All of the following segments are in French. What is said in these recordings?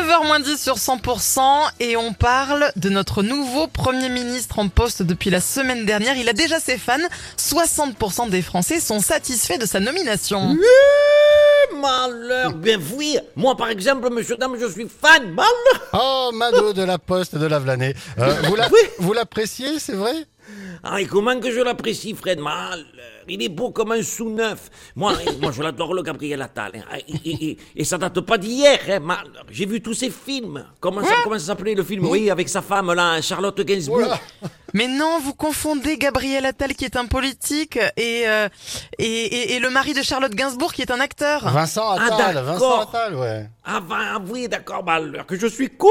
9h 10 sur 100% et on parle de notre nouveau Premier ministre en poste depuis la semaine dernière. Il a déjà ses fans. 60% des Français sont satisfaits de sa nomination. Malheur, bien oui. Moi, par exemple, monsieur, dame, je suis fan. Malheur. Oh, Mado de la Poste de. Euh, vous la- Oui. vous l'appréciez, c'est vrai? Ah, et comment que je l'apprécie, Fred Malheur. Il est beau comme un sous-neuf. Moi, moi, je l'adore, le Gabriel Attal. hein. Et, et- et- et ça date pas d'hier, hein, Malheur. J'ai vu tous ses films. Comment ça, comment ça s'appelait le film? Oui, avec sa femme, là, Charlotte Gainsbourg. Mais non, vous confondez Gabriel Attal qui est un politique et, euh, et, et- et le mari de Charlotte Gainsbourg qui est un acteur. Vincent Ah, Attal, d'accord. Vincent Attal, ouais. Ah, ben, oui, d'accord, Malheur, que je suis couille.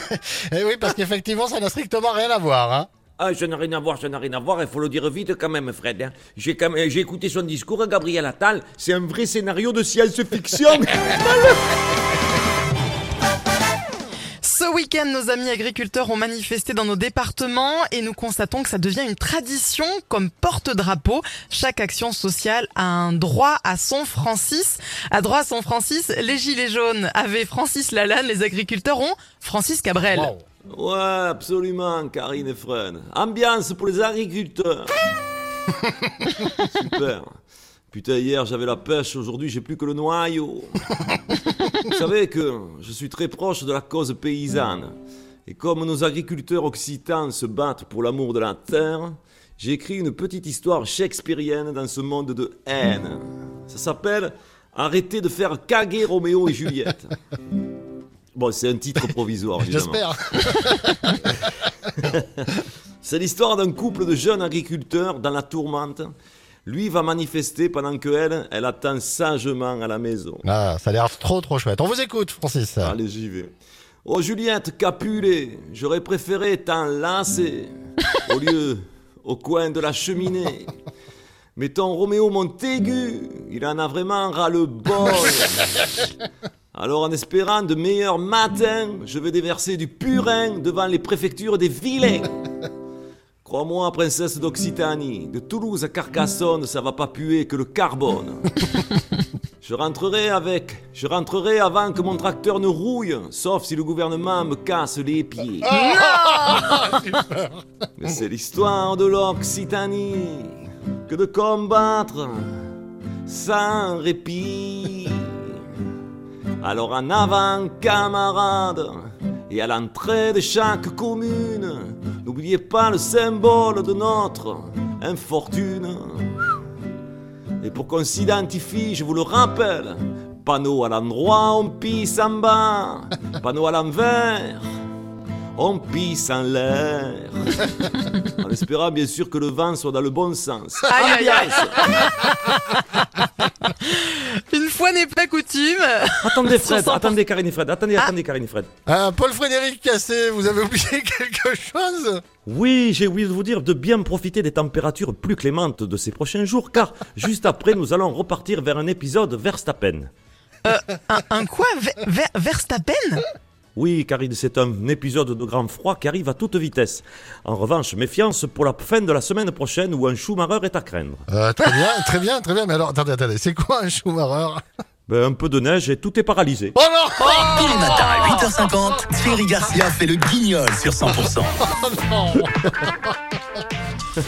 Eh oui, parce qu'effectivement, ça n'a strictement rien à voir, hein. Ah, ça n'a rien à voir, ça n'a rien à voir, il faut le dire vite quand même, Fred. hein. J'ai quand même- j'ai écouté son discours, Gabriel Attal, c'est un vrai scénario de science-fiction. Ce week-end, nos amis agriculteurs ont manifesté dans nos départements et nous constatons que ça devient une tradition comme porte-drapeau. Chaque action sociale a un droit à son Francis. À droit à son Francis, les Gilets jaunes avaient Francis Lalanne, les agriculteurs ont Francis Cabrel. Wow. Ouais, absolument, Karine et Fred. Ambiance pour les agriculteurs. Super. Putain, hier j'avais la pêche, aujourd'hui j'ai plus que le noyau. Vous savez que je suis très proche de la cause paysanne. Et comme nos agriculteurs occitans se battent pour l'amour de la terre, j'ai écrit une petite histoire shakespearienne dans ce monde de haine. Ça s'appelle Arrêtez de faire caguer Roméo et Juliette. Bon, c'est un titre provisoire. J'espère. C'est l'histoire d'un couple de jeunes agriculteurs dans la tourmente. Lui va manifester pendant que elle, elle attend sagement à la maison. Ah, ça a l'air trop trop chouette. On vous écoute, Francis. Allez, j'y vais. Oh Juliette Capulet, j'aurais préféré t'enlacer au lieu au coin de la cheminée. Mais ton Roméo Montaigu, il en a vraiment ras le bol. Alors en espérant de meilleurs matins, je vais déverser du purin devant les préfectures des vilains. Crois-moi, princesse d'Occitanie, de Toulouse à Carcassonne, ça va pas puer que le carbone. Je rentrerai avec, je rentrerai avant que mon tracteur ne rouille, sauf si le gouvernement me casse les pieds. Mais c'est l'histoire de l'Occitanie que de combattre sans répit. Alors en avant, camarades, et à l'entrée de chaque commune, n'oubliez pas le symbole de notre infortune. Et pour qu'on s'identifie, je vous le rappelle, panneau à l'endroit, on pisse en bas, panneau à l'envers, on pisse en l'air. En espérant bien sûr que le vent soit dans le bon sens. Aïe, aïe, aïe. Ambiance. Une fois n'est pas coutume. Attendez Fred, 60%. attendez Karine et Fred, attendez, Ah. attendez Karine et Fred. Euh, Paul-Frédéric Cassé, vous avez oublié quelque chose? Oui, j'ai oublié de vous dire de bien profiter des températures plus clémentes de ces prochains jours, car juste après, nous allons repartir vers un épisode Verstappen. Un, un quoi? Ver- Ver- Verstappen? Oui, Karine, c'est un épisode de grand froid qui arrive à toute vitesse. En revanche, méfiance pour la fin de la semaine prochaine où un Schumacher est à craindre. euh, Très bien, très bien, très bien. Mais alors, attendez, attendez, c'est quoi un Schumacher? Ben, un peu de neige et tout est paralysé. Oh non Tous les matins à 8h50, Thierry Garcia fait le guignol sur 100%.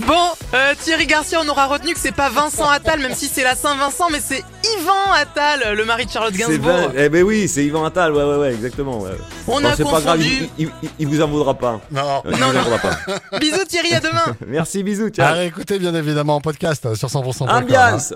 Bon, euh, Thierry Garcia, on aura retenu que c'est pas Vincent Attal, même si c'est la Saint-Vincent, mais c'est Yvan Attal, le mari de Charlotte C'est Gainsbourg. ben, eh ben oui, c'est Yvan Attal, ouais, ouais, ouais, exactement. ouais. On Bon, a c'est pas grave, confondu. il, il- il- il vous en voudra pas. Non. Euh, il Non, vous en non. voudra pas. Bisous Thierry, à demain. Merci, bisous, ciao. À réécouter bien évidemment en podcast euh, sur 100%. Ambiance